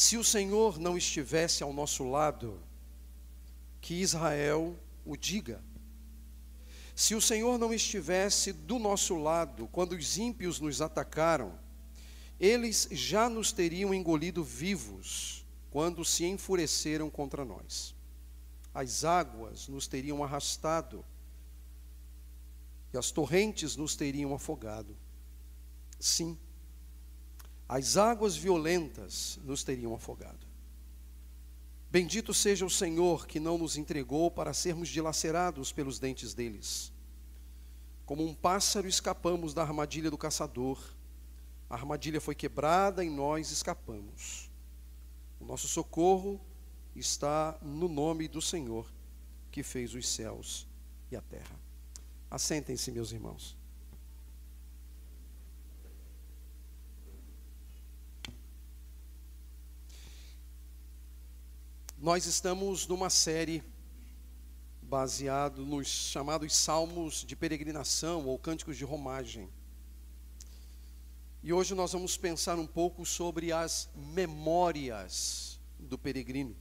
Se o Senhor não estivesse ao nosso lado, que Israel o diga. Se o Senhor não estivesse do nosso lado quando os ímpios nos atacaram, eles já nos teriam engolido vivos quando se enfureceram contra nós. As águas nos teriam arrastado e as torrentes nos teriam afogado. Sim, as águas violentas nos teriam afogado. Bendito seja o Senhor que não nos entregou para sermos dilacerados pelos dentes deles. Como um pássaro escapamos da armadilha do caçador. A armadilha foi quebrada e nós escapamos. O nosso socorro está no nome do Senhor que fez os céus e a terra. Assentem-se, meus irmãos. Nós estamos numa série baseado nos chamados salmos de peregrinação ou cânticos de romagem. E hoje nós vamos pensar um pouco sobre as memórias do peregrino.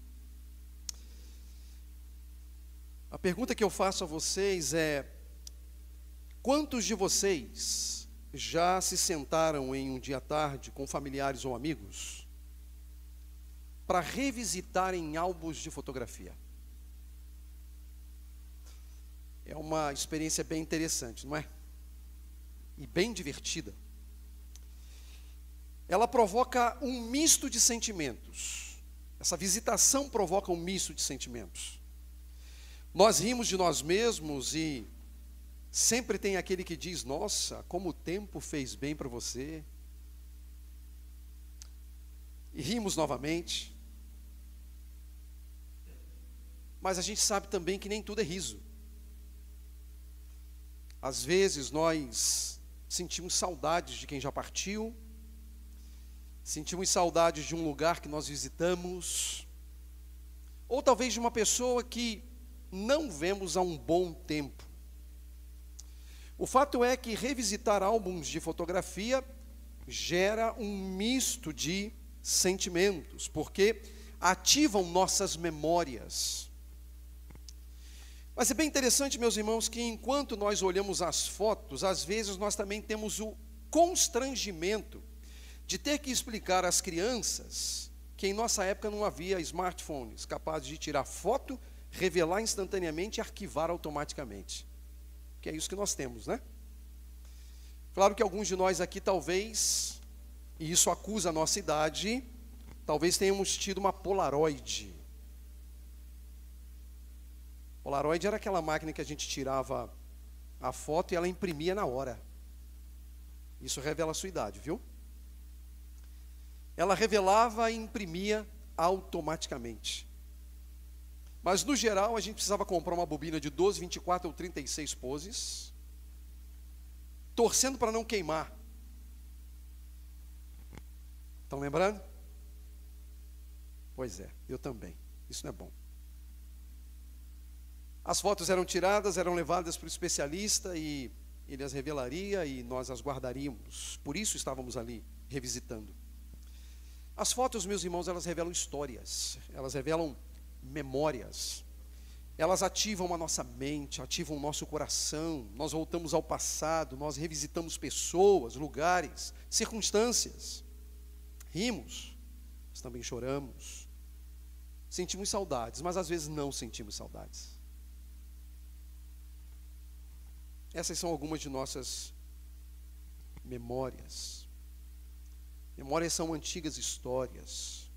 A pergunta que eu faço a vocês é: quantos de vocês já se sentaram em um dia tarde com familiares ou amigos para revisitar em álbuns de fotografia. É uma experiência bem interessante, não é? E bem divertida. Ela provoca um misto de sentimentos. Essa visitação provoca um misto de sentimentos. Nós rimos de nós mesmos e sempre tem aquele que diz: Nossa, como o tempo fez bem para você. E rimos novamente. Mas a gente sabe também que nem tudo é riso. Às vezes nós sentimos saudades de quem já partiu, sentimos saudades de um lugar que nós visitamos, ou talvez de uma pessoa que não vemos há um bom tempo. O fato é que revisitar álbuns de fotografia gera um misto de sentimentos, porque ativam nossas memórias. Mas é bem interessante, meus irmãos, que enquanto nós olhamos as fotos, às vezes nós também temos o constrangimento de ter que explicar às crianças que em nossa época não havia smartphones capazes de tirar foto, revelar instantaneamente e arquivar automaticamente. Que é isso que nós temos, né? Claro que alguns de nós aqui talvez, e isso acusa a nossa idade, talvez tenhamos tido uma Polaroid Polaroid era aquela máquina que a gente tirava a foto e ela imprimia na hora. Isso revela a sua idade, viu? Ela revelava e imprimia automaticamente. Mas no geral a gente precisava comprar uma bobina de 12, 24 ou 36 poses, torcendo para não queimar. Estão lembrando? Pois é, eu também. Isso não é bom. As fotos eram tiradas, eram levadas para o especialista e ele as revelaria e nós as guardaríamos. Por isso estávamos ali revisitando. As fotos, meus irmãos, elas revelam histórias, elas revelam memórias. Elas ativam a nossa mente, ativam o nosso coração. Nós voltamos ao passado, nós revisitamos pessoas, lugares, circunstâncias. Rimos, mas também choramos. Sentimos saudades, mas às vezes não sentimos saudades. Essas são algumas de nossas memórias. Memórias são antigas histórias.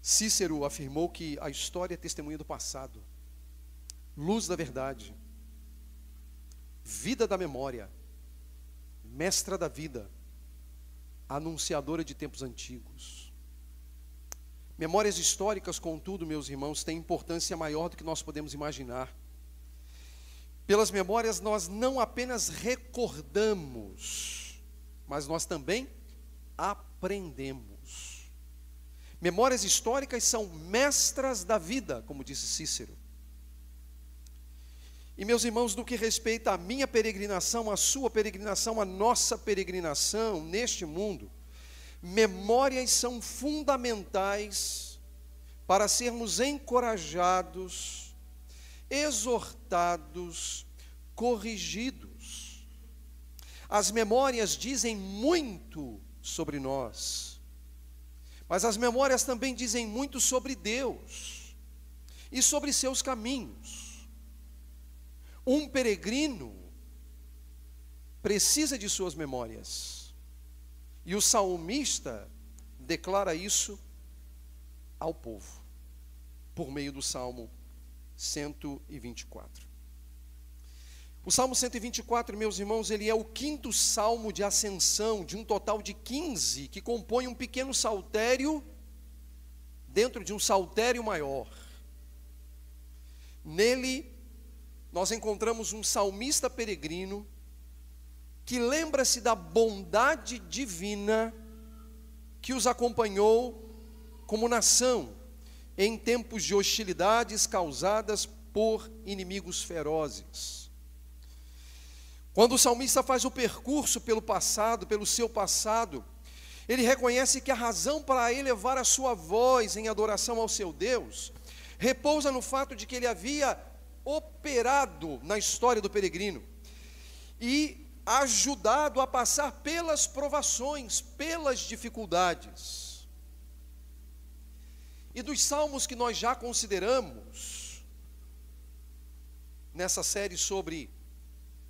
Cícero afirmou que a história é testemunha do passado, luz da verdade, vida da memória, mestra da vida, anunciadora de tempos antigos. Memórias históricas, contudo, meus irmãos, têm importância maior do que nós podemos imaginar. Pelas memórias nós não apenas recordamos, mas nós também aprendemos. Memórias históricas são mestras da vida, como disse Cícero. E meus irmãos, no que respeita à minha peregrinação, à sua peregrinação, à nossa peregrinação neste mundo, memórias são fundamentais para sermos encorajados, exortados, corrigidos. As memórias dizem muito sobre nós, mas as memórias também dizem muito sobre Deus e sobre seus caminhos. Um peregrino precisa de suas memórias, e o salmista declara isso ao povo, por meio do Salmo 124. O Salmo 124, meus irmãos, ele é o quinto salmo de ascensão, de um total de 15, que compõe um pequeno saltério dentro de um saltério maior. Nele, nós encontramos um salmista peregrino que lembra-se da bondade divina que os acompanhou como nação em tempos de hostilidades causadas por inimigos ferozes. Quando o salmista faz o percurso pelo passado, pelo seu passado, ele reconhece que a razão para elevar a sua voz em adoração ao seu Deus repousa no fato de que ele havia operado na história do peregrino e ajudado a passar pelas provações, pelas dificuldades. E dos salmos que nós já consideramos nessa série sobre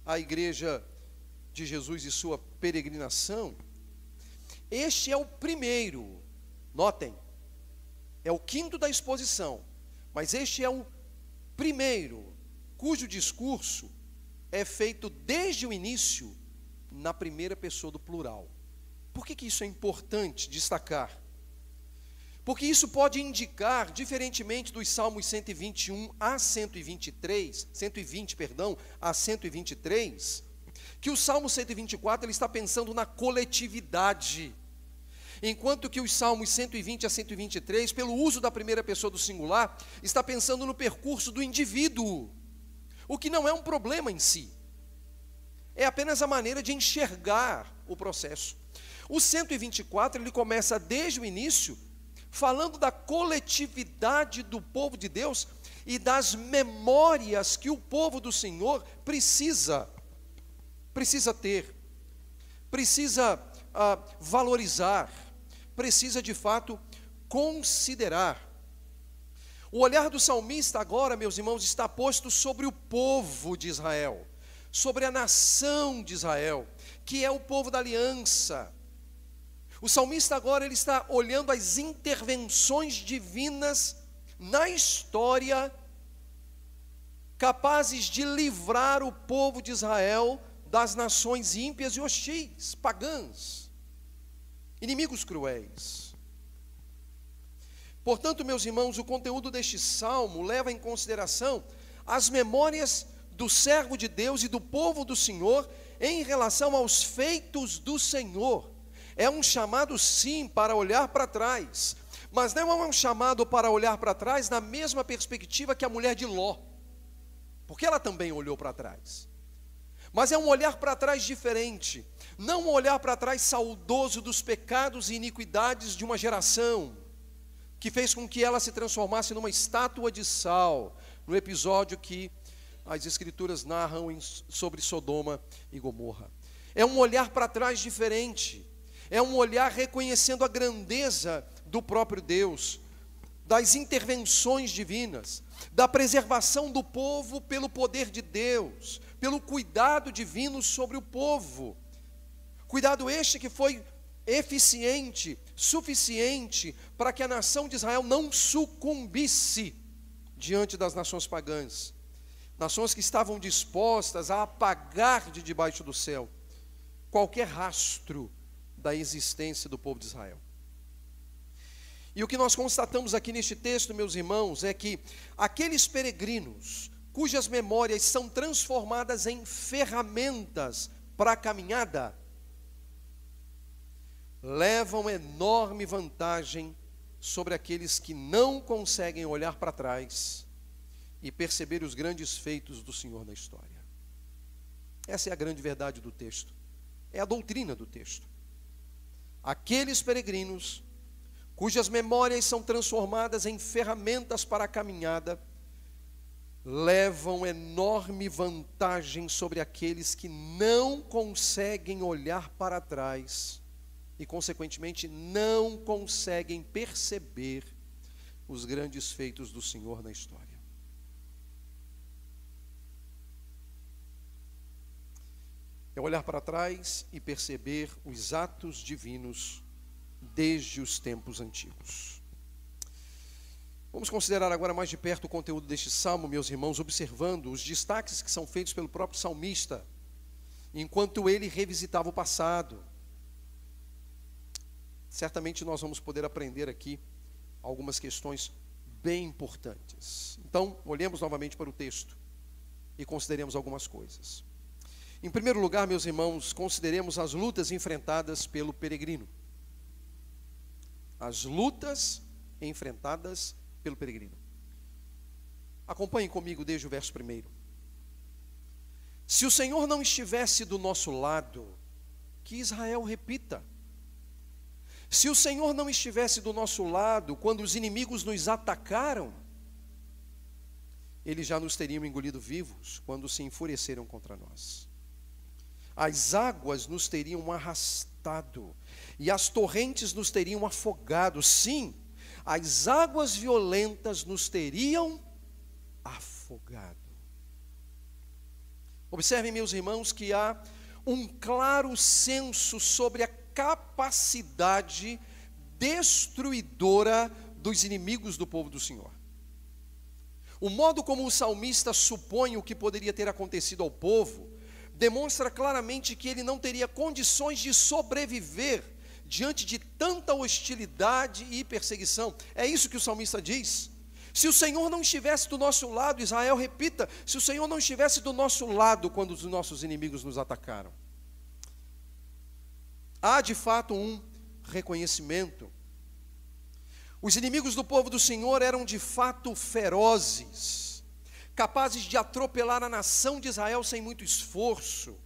a igreja de Jesus e sua peregrinação, este é o primeiro, notem, é o quinto da exposição, mas este é o primeiro cujo discurso é feito desde o início na primeira pessoa do plural. Por que, que isso é importante destacar? Porque isso pode indicar, diferentemente dos Salmos 121 a 123, 120, perdão, a 123, que o Salmo 124 ele está pensando na coletividade. Enquanto que os Salmos 120 a 123, pelo uso da primeira pessoa do singular, está pensando no percurso do indivíduo. O que não é um problema em si. É apenas a maneira de enxergar o processo. O 124 ele começa desde o início falando da coletividade do povo de Deus e das memórias que o povo do Senhor precisa precisa ter, precisa ah, valorizar, precisa de fato considerar. O olhar do salmista agora, meus irmãos, está posto sobre o povo de Israel, sobre a nação de Israel, que é o povo da aliança, o salmista agora ele está olhando as intervenções divinas na história capazes de livrar o povo de Israel das nações ímpias e hostis, pagãs, inimigos cruéis. Portanto, meus irmãos, o conteúdo deste salmo leva em consideração as memórias do servo de Deus e do povo do Senhor em relação aos feitos do Senhor é um chamado, sim, para olhar para trás, mas não é um chamado para olhar para trás na mesma perspectiva que a mulher de Ló, porque ela também olhou para trás. Mas é um olhar para trás diferente, não um olhar para trás saudoso dos pecados e iniquidades de uma geração, que fez com que ela se transformasse numa estátua de sal, no episódio que as Escrituras narram sobre Sodoma e Gomorra. É um olhar para trás diferente, é um olhar reconhecendo a grandeza do próprio Deus, das intervenções divinas, da preservação do povo pelo poder de Deus, pelo cuidado divino sobre o povo. Cuidado este que foi eficiente, suficiente para que a nação de Israel não sucumbisse diante das nações pagãs, nações que estavam dispostas a apagar de debaixo do céu qualquer rastro da existência do povo de Israel. E o que nós constatamos aqui neste texto, meus irmãos, é que aqueles peregrinos cujas memórias são transformadas em ferramentas para a caminhada, levam enorme vantagem sobre aqueles que não conseguem olhar para trás e perceber os grandes feitos do Senhor na história. Essa é a grande verdade do texto, é a doutrina do texto. Aqueles peregrinos cujas memórias são transformadas em ferramentas para a caminhada, levam enorme vantagem sobre aqueles que não conseguem olhar para trás e, consequentemente, não conseguem perceber os grandes feitos do Senhor na história. É olhar para trás e perceber os atos divinos desde os tempos antigos. Vamos considerar agora mais de perto o conteúdo deste salmo, meus irmãos, observando os destaques que são feitos pelo próprio salmista, enquanto ele revisitava o passado. Certamente nós vamos poder aprender aqui algumas questões bem importantes. Então, olhemos novamente para o texto e consideremos algumas coisas. Em primeiro lugar, meus irmãos, consideremos as lutas enfrentadas pelo peregrino. As lutas enfrentadas pelo peregrino. Acompanhem comigo desde o verso primeiro. Se o Senhor não estivesse do nosso lado, que Israel repita. Se o Senhor não estivesse do nosso lado quando os inimigos nos atacaram, eles já nos teriam engolido vivos quando se enfureceram contra nós as águas nos teriam arrastado e as torrentes nos teriam afogado. Sim, as águas violentas nos teriam afogado. Observem, meus irmãos, que há um claro senso sobre a capacidade destruidora dos inimigos do povo do Senhor. O modo como o salmista supõe o que poderia ter acontecido ao povo demonstra claramente que ele não teria condições de sobreviver diante de tanta hostilidade e perseguição. É isso que o salmista diz. Se o Senhor não estivesse do nosso lado, Israel repita, se o Senhor não estivesse do nosso lado quando os nossos inimigos nos atacaram. Há de fato um reconhecimento. Os inimigos do povo do Senhor eram de fato ferozes capazes de atropelar a nação de Israel sem muito esforço.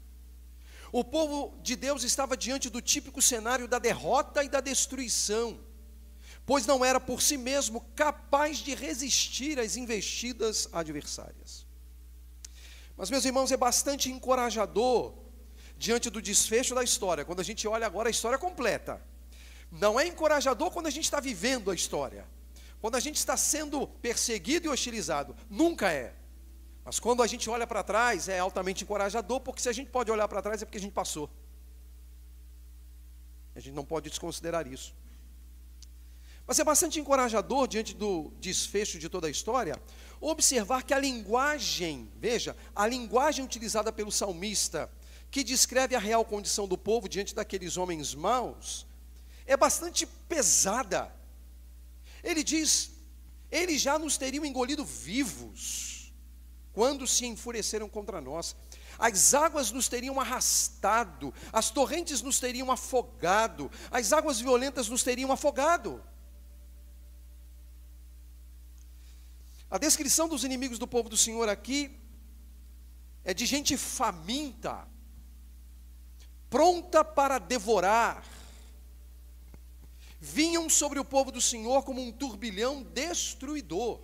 O povo de Deus estava diante do típico cenário da derrota e da destruição, pois não era por si mesmo capaz de resistir às investidas adversárias. Mas, meus irmãos, é bastante encorajador diante do desfecho da história, quando a gente olha agora a história completa. Não é encorajador quando a gente está vivendo a história, quando a gente está sendo perseguido e hostilizado, nunca é. Mas quando a gente olha para trás, é altamente encorajador, porque se a gente pode olhar para trás é porque a gente passou. A gente não pode desconsiderar isso. Mas é bastante encorajador, diante do desfecho de toda a história, observar que a linguagem, veja, a linguagem utilizada pelo salmista, que descreve a real condição do povo diante daqueles homens maus, é bastante pesada. Ele diz: eles já nos teriam engolido vivos quando se enfureceram contra nós. As águas nos teriam arrastado, as torrentes nos teriam afogado, as águas violentas nos teriam afogado. A descrição dos inimigos do povo do Senhor aqui é de gente faminta, pronta para devorar. Vinham sobre o povo do Senhor como um turbilhão destruidor.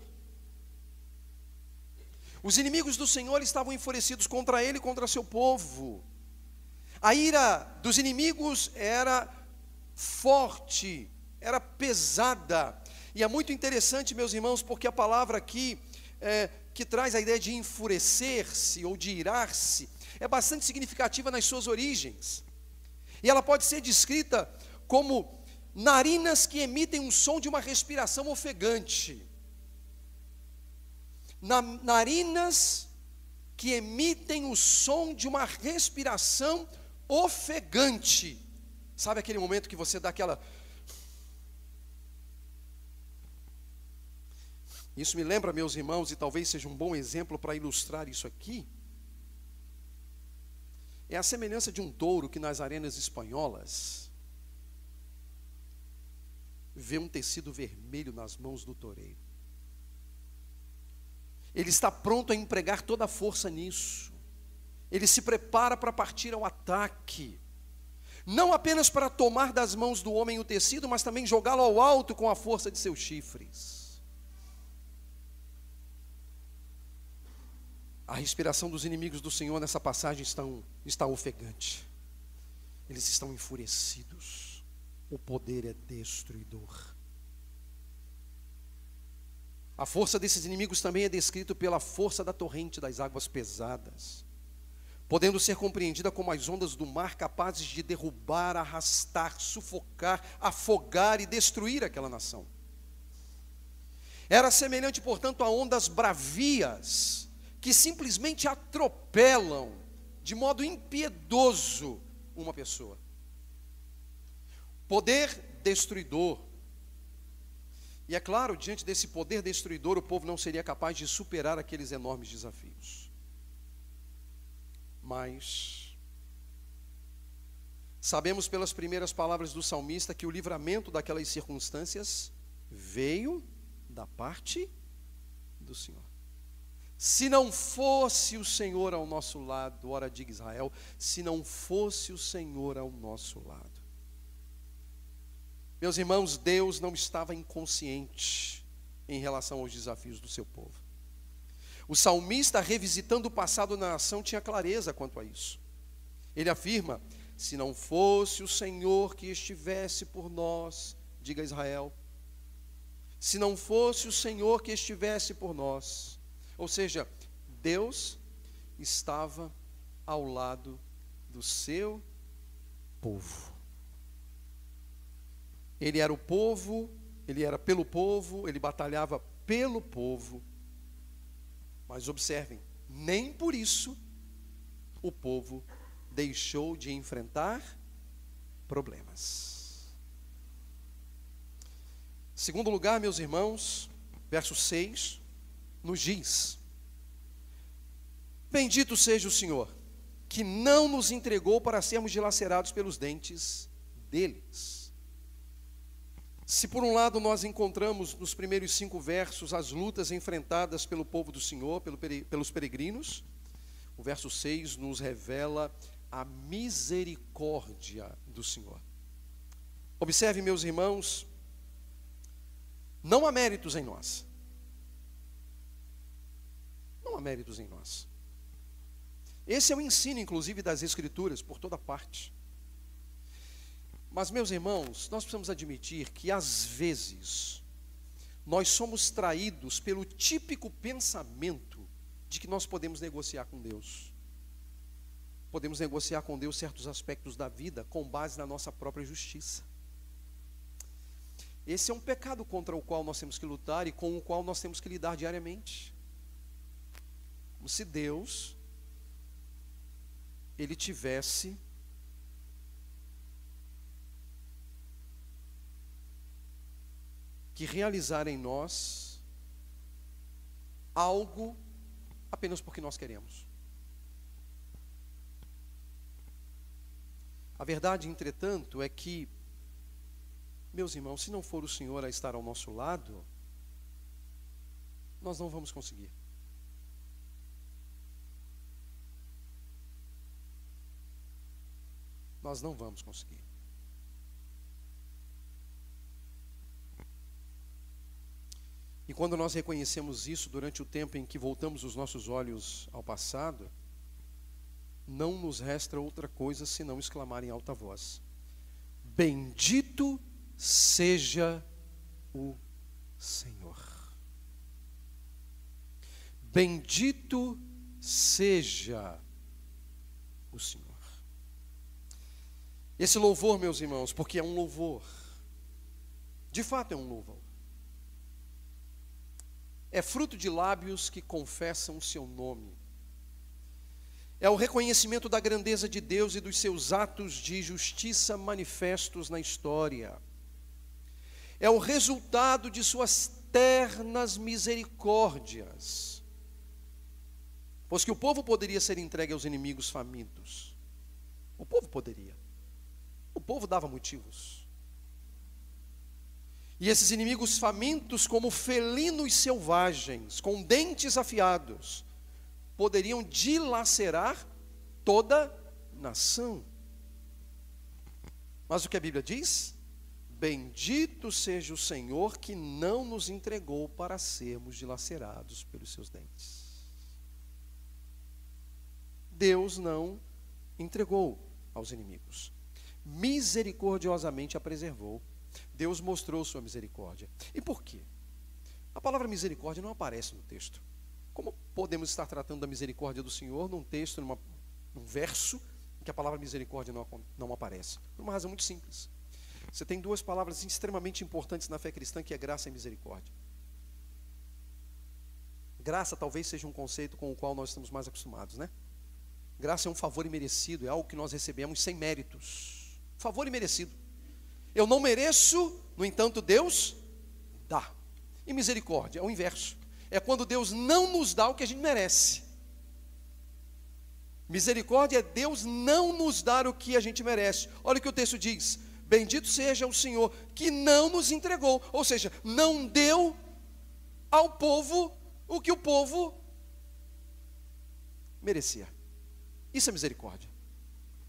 Os inimigos do Senhor estavam enfurecidos contra ele e contra seu povo. A ira dos inimigos era forte, era pesada. E é muito interessante, meus irmãos, porque a palavra aqui, é, que traz a ideia de enfurecer-se ou de irar-se, é bastante significativa nas suas origens. E ela pode ser descrita como narinas que emitem um som de uma respiração ofegante narinas que emitem o som de uma respiração ofegante. Sabe aquele momento que você dá aquela. Isso me lembra, meus irmãos, e talvez seja um bom exemplo para ilustrar isso aqui. É a semelhança de um touro que nas arenas espanholas vê um tecido vermelho nas mãos do toureiro. Ele está pronto a empregar toda a força nisso. Ele se prepara para partir ao ataque. não apenas para tomar das mãos do homem o tecido, mas também jogá-lo ao alto com a força de seus chifres. A respiração dos inimigos do Senhor nessa passagem estão, está ofegante. Eles estão enfurecidos. O poder é destruidor. A força desses inimigos também é descrita pela força da torrente das águas pesadas, podendo ser compreendida como as ondas do mar capazes de derrubar, arrastar, sufocar, afogar e destruir aquela nação. Era semelhante, portanto, a ondas bravias que simplesmente atropelam de modo impiedoso uma pessoa. Poder destruidor e é claro, diante desse poder destruidor, o povo não seria capaz de superar aqueles enormes desafios. Mas sabemos pelas primeiras palavras do salmista que o livramento daquelas circunstâncias veio da parte do Senhor. Se não fosse o Senhor ao nosso lado, ora diga Israel, se não fosse o Senhor ao nosso lado. Meus irmãos, Deus não estava inconsciente em relação aos desafios do seu povo. O salmista, revisitando o passado na nação, tinha clareza quanto a isso. Ele afirma: se não fosse o Senhor que estivesse por nós, diga Israel, se não fosse o Senhor que estivesse por nós, ou seja, Deus estava ao lado do seu povo. Ele era o povo, ele era pelo povo, ele batalhava pelo povo. Mas observem, nem por isso o povo deixou de enfrentar problemas. Segundo lugar, meus irmãos, verso 6, nos diz: Bendito seja o Senhor, que não nos entregou para sermos dilacerados pelos dentes deles. Se por um lado nós encontramos nos primeiros cinco versos as lutas enfrentadas pelo povo do Senhor, pelo, pelos peregrinos, o verso 6 nos revela a misericórdia do Senhor. Observe, meus irmãos, não há méritos em nós. Não há méritos em nós. Esse é o ensino, inclusive, das Escrituras por toda parte. Mas, meus irmãos, nós precisamos admitir que às vezes nós somos traídos pelo típico pensamento de que nós podemos negociar com Deus. Podemos negociar com Deus certos aspectos da vida com base na nossa própria justiça. Esse é um pecado contra o qual nós temos que lutar e com o qual nós temos que lidar diariamente. Como se Deus ele tivesse que realizar em nós algo apenas porque nós queremos. A verdade, entretanto, é que, meus irmãos, se não for o Senhor a estar ao nosso lado, nós não vamos conseguir. Nós não vamos conseguir. E quando nós reconhecemos isso durante o tempo em que voltamos os nossos olhos ao passado, não nos resta outra coisa senão exclamar em alta voz: Bendito seja o Senhor. Bendito seja o Senhor. Esse louvor, meus irmãos, porque é um louvor, de fato é um louvor é fruto de lábios que confessam o seu nome. É o reconhecimento da grandeza de Deus e dos seus atos de justiça manifestos na história. É o resultado de suas ternas misericórdias. Pois que o povo poderia ser entregue aos inimigos famintos. O povo poderia. O povo dava motivos. E esses inimigos famintos, como felinos selvagens, com dentes afiados, poderiam dilacerar toda nação. Mas o que a Bíblia diz? Bendito seja o Senhor que não nos entregou para sermos dilacerados pelos seus dentes. Deus não entregou aos inimigos. Misericordiosamente a preservou. Deus mostrou sua misericórdia. E por quê? A palavra misericórdia não aparece no texto. Como podemos estar tratando da misericórdia do Senhor num texto, numa, num verso, em que a palavra misericórdia não, não aparece? Por uma razão muito simples. Você tem duas palavras extremamente importantes na fé cristã, que é graça e misericórdia. Graça talvez seja um conceito com o qual nós estamos mais acostumados, né? Graça é um favor imerecido, é algo que nós recebemos sem méritos. Favor imerecido. Eu não mereço, no entanto, Deus dá. E misericórdia é o inverso. É quando Deus não nos dá o que a gente merece. Misericórdia é Deus não nos dar o que a gente merece. Olha o que o texto diz: Bendito seja o Senhor que não nos entregou, ou seja, não deu ao povo o que o povo merecia. Isso é misericórdia.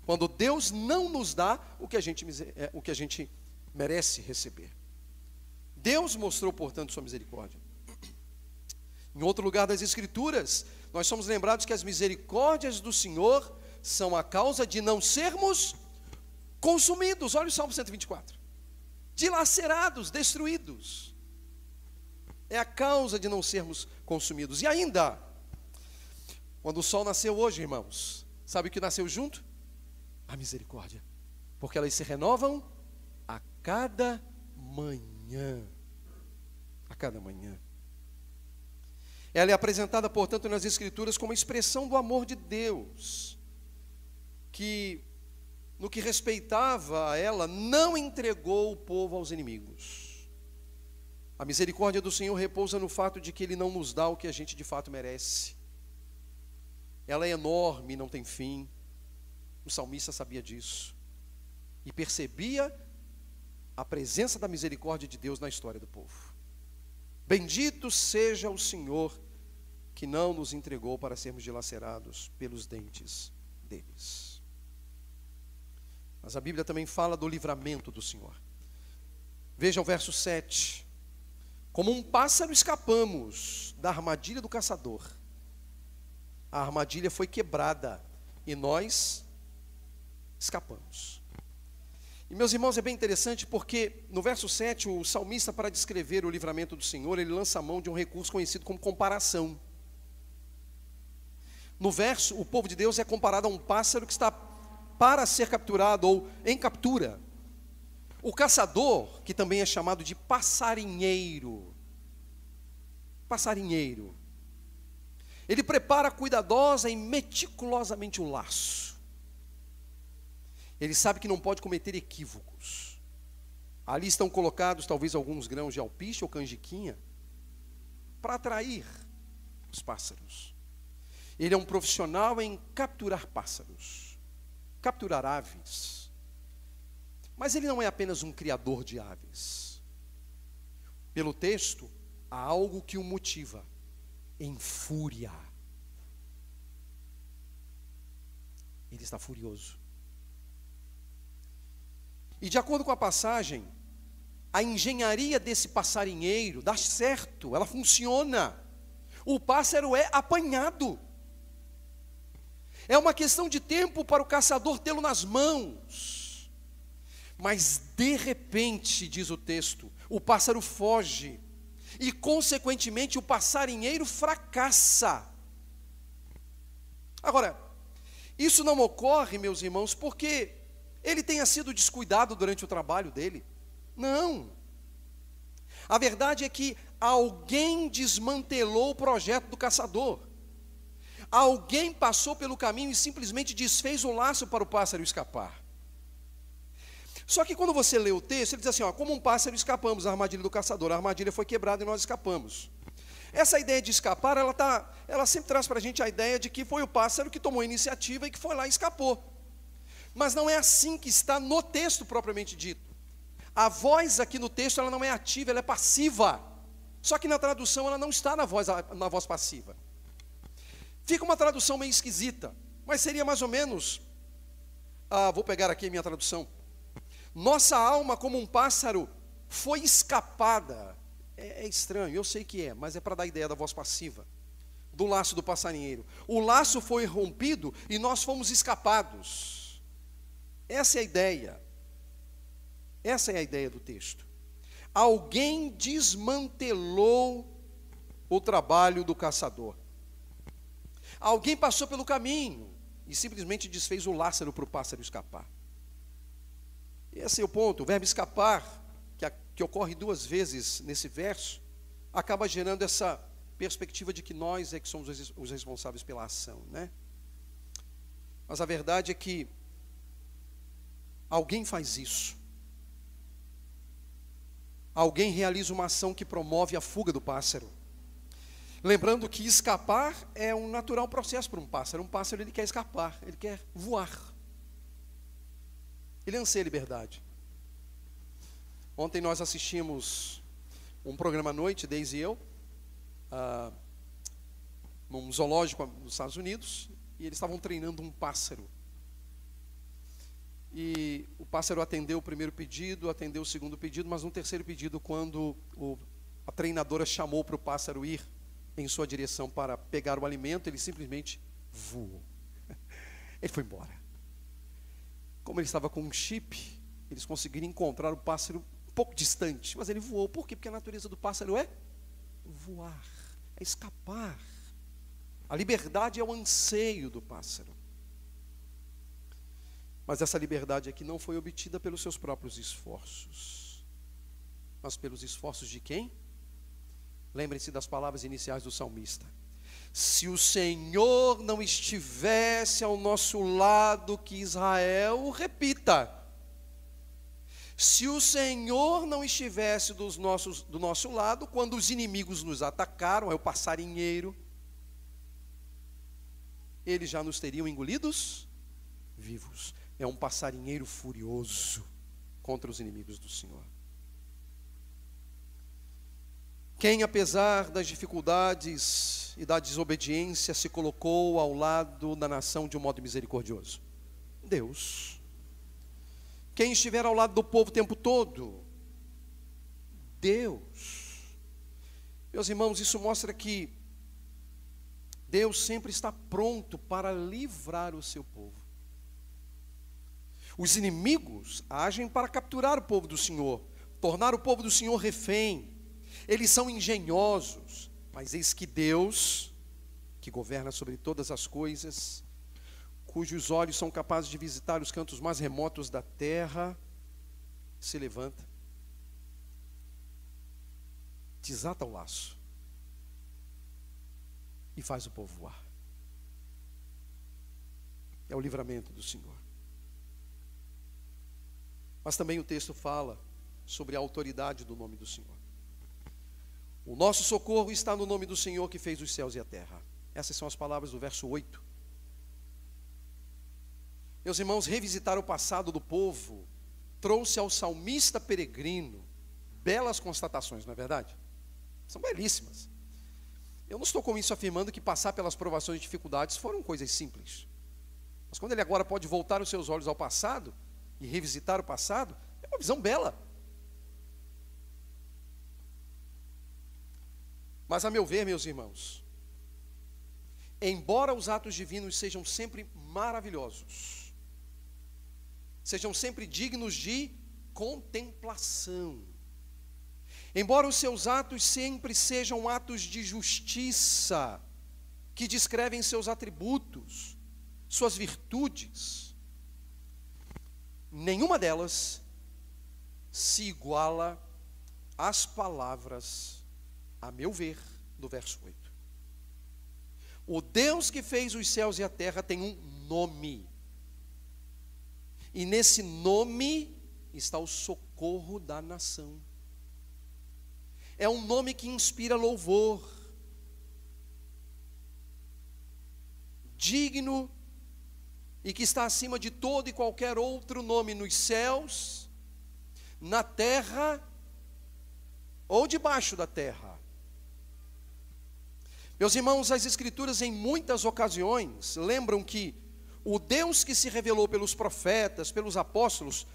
Quando Deus não nos dá o que a gente, é, o que a gente merece receber. Deus mostrou, portanto, sua misericórdia. Em outro lugar das Escrituras, nós somos lembrados que as misericórdias do Senhor são a causa de não sermos consumidos. Olha o Salmo 124. Dilacerados, destruídos. É a causa de não sermos consumidos. E ainda, quando o sol nasceu hoje, irmãos, Sabe o que nasceu junto? A misericórdia. Porque elas se renovam a cada manhã. A cada manhã. Ela é apresentada, portanto, nas Escrituras como expressão do amor de Deus, que, no que respeitava a ela, não entregou o povo aos inimigos. A misericórdia do Senhor repousa no fato de que Ele não nos dá o que a gente de fato merece. Ela é enorme, não tem fim. O salmista sabia disso. E percebia a presença da misericórdia de Deus na história do povo. Bendito seja o Senhor que não nos entregou para sermos dilacerados pelos dentes deles. Mas a Bíblia também fala do livramento do Senhor. Veja o verso 7. Como um pássaro escapamos da armadilha do caçador a armadilha foi quebrada e nós escapamos. E meus irmãos, é bem interessante porque no verso 7, o salmista, para descrever o livramento do Senhor, ele lança a mão de um recurso conhecido como comparação. No verso, o povo de Deus é comparado a um pássaro que está para ser capturado ou em captura. O caçador, que também é chamado de passarinheiro, passarinheiro, ele prepara cuidadosa e meticulosamente o laço. Ele sabe que não pode cometer equívocos. Ali estão colocados talvez alguns grãos de alpiste ou canjiquinha para atrair os pássaros. Ele é um profissional em capturar pássaros, capturar aves. Mas ele não é apenas um criador de aves. Pelo texto, há algo que o motiva em fúria. Ele está furioso. E de acordo com a passagem, a engenharia desse passarinheiro dá certo, ela funciona. O pássaro é apanhado. É uma questão de tempo para o caçador tê-lo nas mãos. Mas de repente, diz o texto, o pássaro foge e, consequentemente, o passarinheiro fracassa. Agora, isso não ocorre, meus irmãos, porque ele tenha sido descuidado durante o trabalho dele. Não. A verdade é que alguém desmantelou o projeto do caçador. Alguém passou pelo caminho e simplesmente desfez o laço para o pássaro escapar. Só que quando você lê o texto, ele diz assim: ó, como um pássaro escapamos da armadilha do caçador, a armadilha foi quebrada e nós escapamos. Essa ideia de escapar, ela, tá, ela sempre traz para a gente a ideia de que foi o pássaro que tomou a iniciativa e que foi lá e escapou. Mas não é assim que está no texto propriamente dito. A voz aqui no texto ela não é ativa, ela é passiva. Só que na tradução ela não está na voz, na voz passiva. Fica uma tradução meio esquisita, mas seria mais ou menos. Ah, vou pegar aqui a minha tradução. Nossa alma, como um pássaro, foi escapada. É, é estranho, eu sei que é, mas é para dar ideia da voz passiva do laço do passarinheiro. O laço foi rompido e nós fomos escapados. Essa é a ideia. Essa é a ideia do texto. Alguém desmantelou o trabalho do caçador. Alguém passou pelo caminho e simplesmente desfez o láçaro para o pássaro escapar. Esse é o ponto. O verbo escapar, que, que ocorre duas vezes nesse verso, acaba gerando essa perspectiva de que nós é que somos os responsáveis pela ação, né? Mas a verdade é que alguém faz isso. Alguém realiza uma ação que promove a fuga do pássaro. Lembrando que escapar é um natural processo para um pássaro. Um pássaro ele quer escapar, ele quer voar. Ele anseia liberdade. Ontem nós assistimos um programa à noite, Deise e eu, uh, num zoológico nos Estados Unidos, e eles estavam treinando um pássaro. E o pássaro atendeu o primeiro pedido, atendeu o segundo pedido, mas no terceiro pedido, quando o, a treinadora chamou para o pássaro ir em sua direção para pegar o alimento, ele simplesmente voou. Ele foi embora. Como ele estava com um chip, eles conseguiram encontrar o pássaro um pouco distante, mas ele voou. Por quê? Porque a natureza do pássaro é voar é escapar. A liberdade é o anseio do pássaro. Mas essa liberdade aqui não foi obtida pelos seus próprios esforços, mas pelos esforços de quem? Lembrem-se das palavras iniciais do salmista. Se o Senhor não estivesse ao nosso lado, que Israel repita. Se o Senhor não estivesse dos nossos, do nosso lado, quando os inimigos nos atacaram, é o passarinheiro, eles já nos teriam engolidos vivos. É um passarinheiro furioso contra os inimigos do Senhor. Quem, apesar das dificuldades e da desobediência, se colocou ao lado da nação de um modo misericordioso? Deus. Quem estiver ao lado do povo o tempo todo? Deus. Meus irmãos, isso mostra que Deus sempre está pronto para livrar o seu povo. Os inimigos agem para capturar o povo do Senhor, tornar o povo do Senhor refém. Eles são engenhosos, mas eis que Deus, que governa sobre todas as coisas, cujos olhos são capazes de visitar os cantos mais remotos da terra, se levanta, desata o laço e faz o povo voar. É o livramento do Senhor. Mas também o texto fala sobre a autoridade do nome do Senhor. O nosso socorro está no nome do Senhor que fez os céus e a terra. Essas são as palavras do verso 8 meus irmãos, revisitar o passado do povo trouxe ao salmista peregrino belas constatações, não é verdade? São belíssimas. Eu não estou com isso afirmando que passar pelas provações e dificuldades foram coisas simples. Mas quando ele agora pode voltar os seus olhos ao passado e revisitar o passado, é uma visão bela. Mas a meu ver, meus irmãos, embora os atos divinos sejam sempre maravilhosos, sejam sempre dignos de contemplação. Embora os seus atos sempre sejam atos de justiça, que descrevem seus atributos, suas virtudes, nenhuma delas se iguala às palavras, a meu ver, do verso 8. O Deus que fez os céus e a terra tem um nome. E nesse nome está o socorro da nação. É um nome que inspira louvor. Digno e que está acima de todo e qualquer outro nome nos céus, na terra ou debaixo da terra. Meus irmãos, as Escrituras em muitas ocasiões lembram que o Deus que se revelou pelos profetas, pelos apóstolos,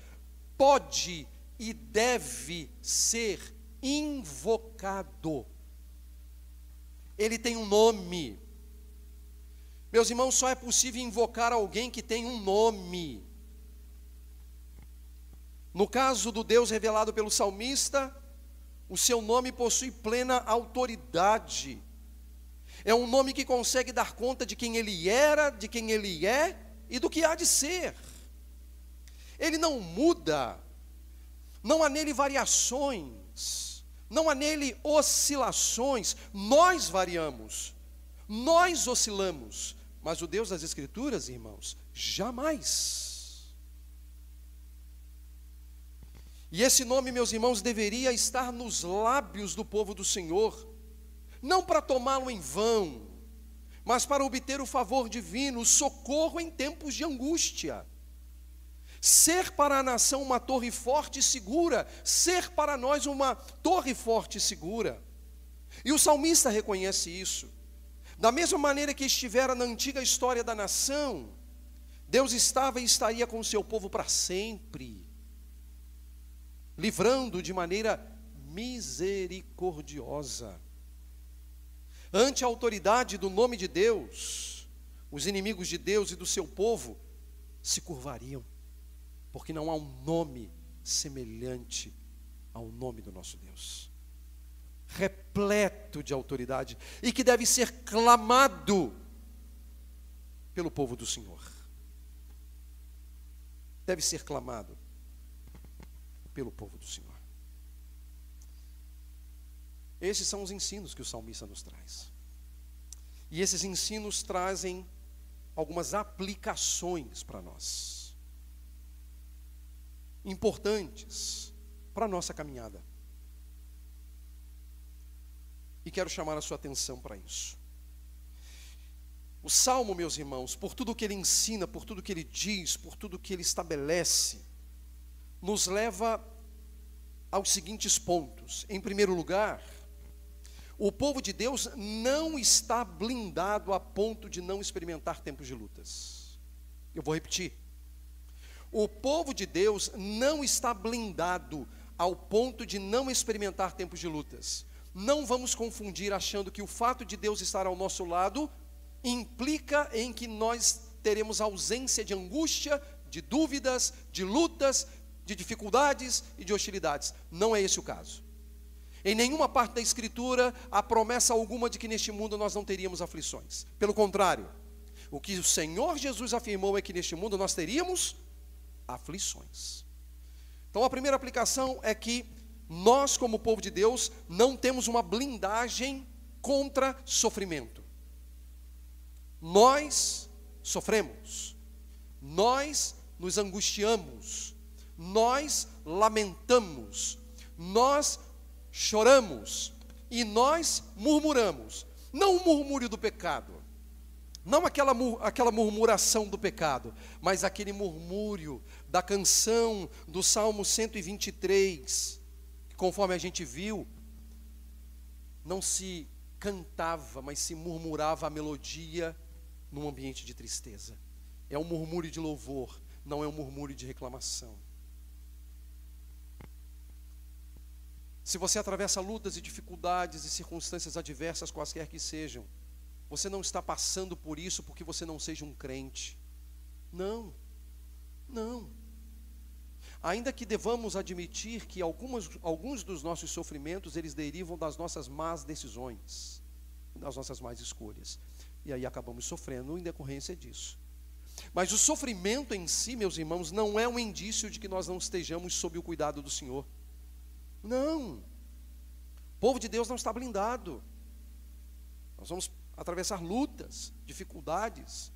pode e deve ser invocado. Ele tem um nome. Meus irmãos, só é possível invocar alguém que tem um nome. No caso do Deus revelado pelo salmista, o seu nome possui plena autoridade. É um nome que consegue dar conta de quem ele era, de quem ele é e do que há de ser. Ele não muda, não há nele variações, não há nele oscilações. Nós variamos, nós oscilamos, mas o Deus das Escrituras, irmãos, jamais. E esse nome, meus irmãos, deveria estar nos lábios do povo do Senhor, não para tomá-lo em vão, mas para obter o favor divino, o socorro em tempos de angústia. Ser para a nação uma torre forte e segura, ser para nós uma torre forte e segura. E o salmista reconhece isso. Da mesma maneira que estivera na antiga história da nação, Deus estava e estaria com o seu povo para sempre, livrando de maneira misericordiosa. Ante a autoridade do nome de Deus, os inimigos de Deus e do seu povo se curvariam, porque não há um nome semelhante ao nome do nosso Deus repleto de autoridade e que deve ser clamado pelo povo do Senhor. Deve ser clamado pelo povo do Senhor. Esses são os ensinos que o salmista nos traz. E esses ensinos trazem algumas aplicações para nós, importantes para a nossa caminhada. E quero chamar a sua atenção para isso. O salmo, meus irmãos, por tudo que ele ensina, por tudo que ele diz, por tudo que ele estabelece, nos leva aos seguintes pontos. Em primeiro lugar, o povo de Deus não está blindado a ponto de não experimentar tempos de lutas. Eu vou repetir. O povo de Deus não está blindado ao ponto de não experimentar tempos de lutas não vamos confundir achando que o fato de Deus estar ao nosso lado implica em que nós teremos ausência de angústia, de dúvidas, de lutas, de dificuldades e de hostilidades. Não é esse o caso. Em nenhuma parte da Escritura há promessa alguma de que neste mundo nós não teríamos aflições. Pelo contrário, o que o Senhor Jesus afirmou é que neste mundo nós teríamos aflições. Então a primeira aplicação é que nós, como povo de Deus, não temos uma blindagem contra sofrimento. Nós sofremos, nós nos angustiamos, nós lamentamos, nós choramos. E nós murmuramos. Não o murmúrio do pecado, não aquela, aquela murmuração do pecado, mas aquele murmúrio da canção do Salmo 123 conforme a gente viu, não se cantava, mas se murmurava a melodia num ambiente de tristeza. É um murmúrio de louvor, não é um murmúrio de reclamação. Se você atravessa lutas e dificuldades e circunstâncias adversas, quaisquer que sejam, você não está passando por isso porque você não seja um crente. Não, não. Ainda que devamos admitir que algumas, alguns dos nossos sofrimentos, eles derivam das nossas más decisões, das nossas más escolhas. E aí acabamos sofrendo em decorrência disso. Mas o sofrimento em si, meus irmãos, não é um indício de que nós não estejamos sob o cuidado do Senhor. Não. O povo de Deus não está blindado. Nós vamos atravessar lutas, dificuldades.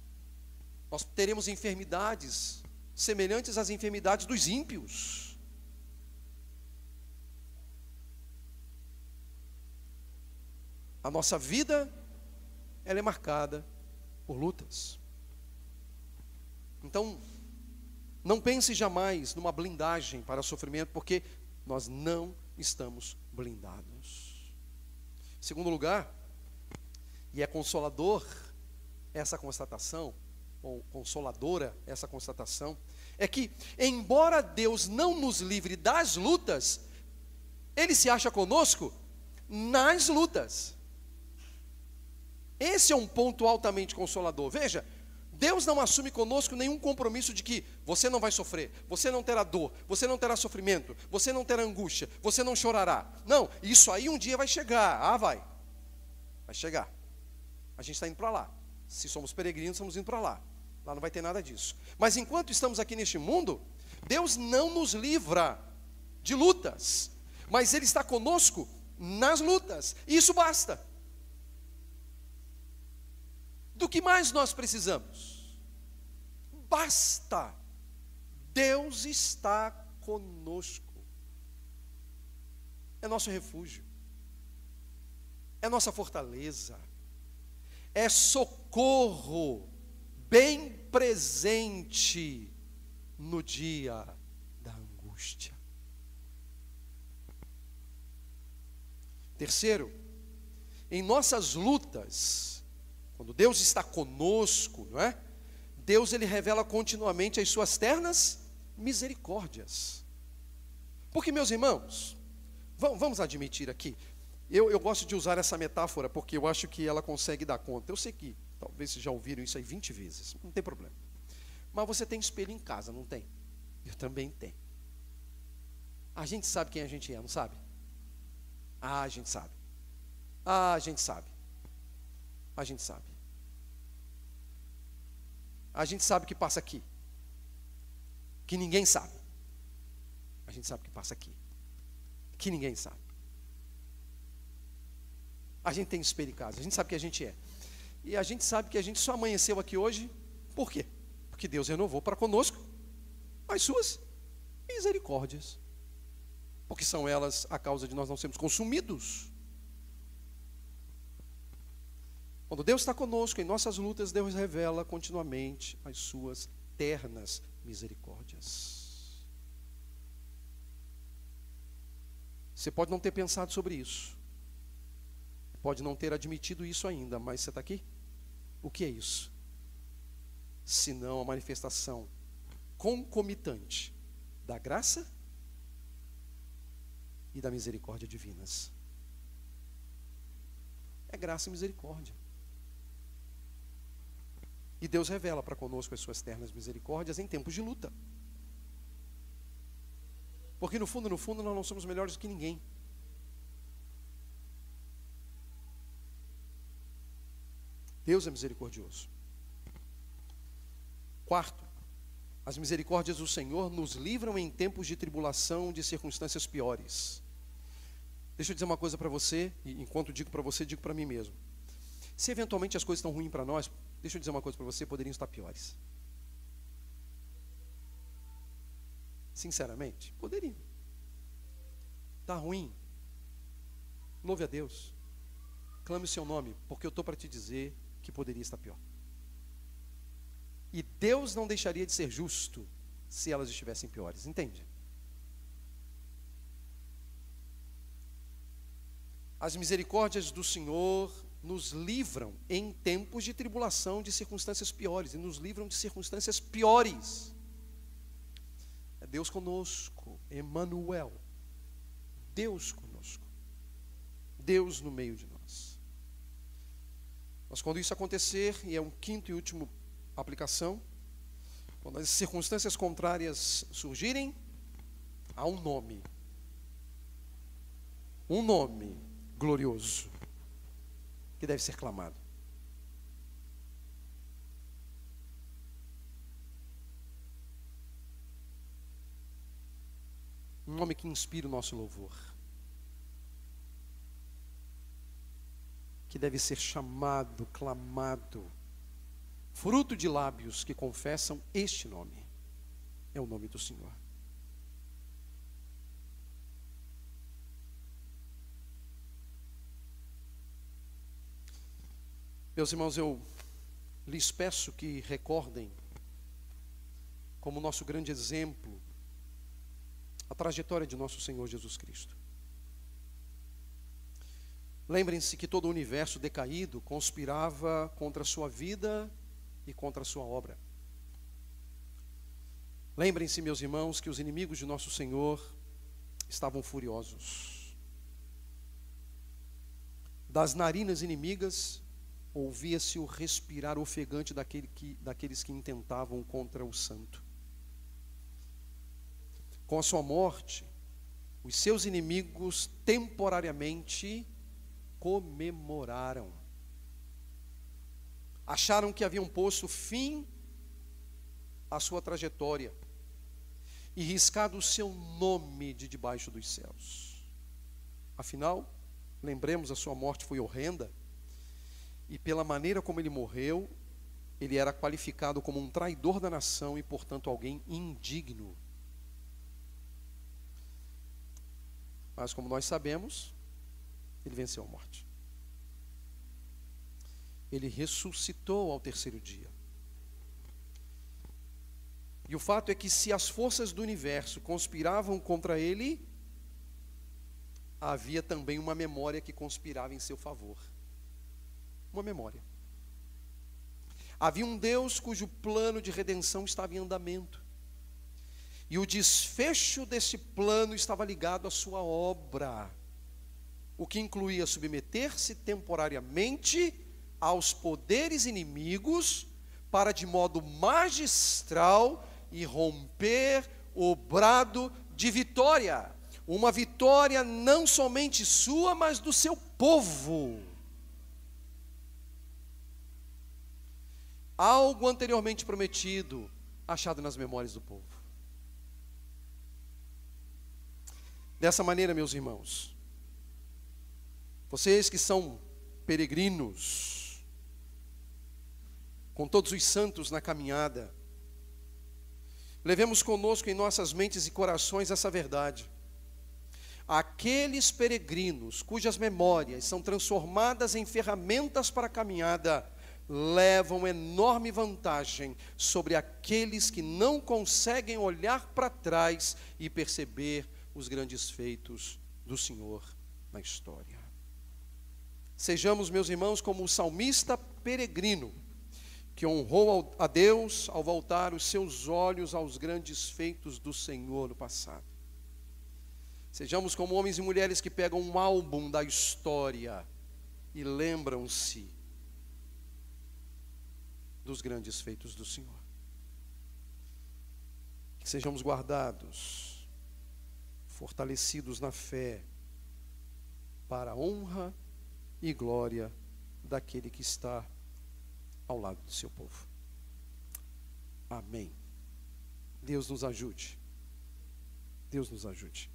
Nós teremos enfermidades, semelhantes às enfermidades dos ímpios. A nossa vida ela é marcada por lutas. Então, não pense jamais numa blindagem para sofrimento, porque nós não estamos blindados. Segundo lugar, e é consolador essa constatação, ou consoladora essa constatação, é que, embora Deus não nos livre das lutas, Ele se acha conosco nas lutas. Esse é um ponto altamente consolador. Veja, Deus não assume conosco nenhum compromisso de que você não vai sofrer, você não terá dor, você não terá sofrimento, você não terá angústia, você não chorará. Não, isso aí um dia vai chegar. Ah, vai. Vai chegar. A gente está indo para lá. Se somos peregrinos, estamos indo para lá. Lá não vai ter nada disso. Mas enquanto estamos aqui neste mundo, Deus não nos livra de lutas, mas Ele está conosco nas lutas, e isso basta. Do que mais nós precisamos? Basta. Deus está conosco. É nosso refúgio. É nossa fortaleza. É socorro bem presente no dia da angústia. Terceiro, em nossas lutas, quando Deus está conosco, não é? Deus ele revela continuamente as suas ternas misericórdias. Porque, meus irmãos, vamos admitir aqui, eu, eu gosto de usar essa metáfora porque eu acho que ela consegue dar conta. Eu sei que talvez vocês já ouviram isso aí 20 vezes, não tem problema. Mas você tem espelho em casa, não tem? Eu também tenho. A gente sabe quem a gente é, não sabe? Ah, a gente sabe. Ah, a gente sabe. A gente sabe. A gente sabe o que passa aqui. Que ninguém sabe. A gente sabe o que passa aqui. Que ninguém sabe. A gente tem espelho em casa. A gente sabe que a gente é. E a gente sabe que a gente só amanheceu aqui hoje. Por quê? Porque Deus renovou para conosco as suas misericórdias porque são elas a causa de nós não sermos consumidos. Quando Deus está conosco em nossas lutas, Deus revela continuamente as suas ternas misericórdias. Você pode não ter pensado sobre isso, pode não ter admitido isso ainda, mas você está aqui? O que é isso? Senão a manifestação concomitante da graça e da misericórdia divinas. É graça e misericórdia. E Deus revela para conosco as suas ternas misericórdias em tempos de luta. Porque no fundo, no fundo, nós não somos melhores que ninguém. Deus é misericordioso. Quarto, as misericórdias do Senhor nos livram em tempos de tribulação, de circunstâncias piores. Deixa eu dizer uma coisa para você, e enquanto digo para você, digo para mim mesmo. Se eventualmente as coisas estão ruins para nós, deixa eu dizer uma coisa para você, poderiam estar piores. Sinceramente, poderiam. Está ruim. Louve a Deus. Clame o seu nome, porque eu estou para te dizer que poderia estar pior. E Deus não deixaria de ser justo se elas estivessem piores, entende? As misericórdias do Senhor nos livram em tempos de tribulação, de circunstâncias piores, e nos livram de circunstâncias piores. É Deus conosco, Emmanuel. Deus conosco. Deus no meio de nós. Mas quando isso acontecer, e é um quinto e último aplicação, quando as circunstâncias contrárias surgirem, há um nome. Um nome glorioso que deve ser clamado. Um nome que inspira o nosso louvor. Que deve ser chamado, clamado, fruto de lábios que confessam este nome. É o nome do Senhor. Meus irmãos, eu lhes peço que recordem, como nosso grande exemplo, a trajetória de nosso Senhor Jesus Cristo. Lembrem-se que todo o universo decaído conspirava contra a sua vida e contra a sua obra. Lembrem-se, meus irmãos, que os inimigos de nosso Senhor estavam furiosos. Das narinas inimigas ouvia-se o respirar ofegante daquele que, daqueles que intentavam contra o santo. Com a sua morte, os seus inimigos temporariamente comemoraram. Acharam que haviam posto fim à sua trajetória e riscado o seu nome de debaixo dos céus. Afinal, lembremos, a sua morte foi horrenda, e pela maneira como ele morreu, ele era qualificado como um traidor da nação e, portanto, alguém indigno. Mas, como nós sabemos, ele venceu a morte. Ele ressuscitou ao terceiro dia. E o fato é que se as forças do universo conspiravam contra ele, havia também uma memória que conspirava em seu favor. Uma memória. Havia um Deus cujo plano de redenção estava em andamento. E o desfecho desse plano estava ligado à sua obra, o que incluía submeter-se temporariamente aos poderes inimigos para de modo magistral e romper o brado de vitória. Uma vitória não somente sua, mas do seu povo. Algo anteriormente prometido, achado nas memórias do povo. Dessa maneira, meus irmãos, vocês que são peregrinos, com todos os santos na caminhada, Levemos conosco em nossas mentes e corações essa verdade. Aqueles peregrinos cujas memórias são transformadas em ferramentas para a caminhada, levam enorme vantagem sobre aqueles que não conseguem olhar para trás e perceber os grandes feitos do Senhor na história. Sejamos, meus irmãos, como o salmista peregrino que honrou a Deus ao voltar os seus olhos aos grandes feitos do Senhor no passado. Sejamos como homens e mulheres que pegam um álbum da história e lembram-se dos grandes feitos do Senhor. Que sejamos guardados, fortalecidos na fé, para a honra e glória daquele que está ao lado do seu povo. Amém. Deus nos ajude. Deus nos ajude.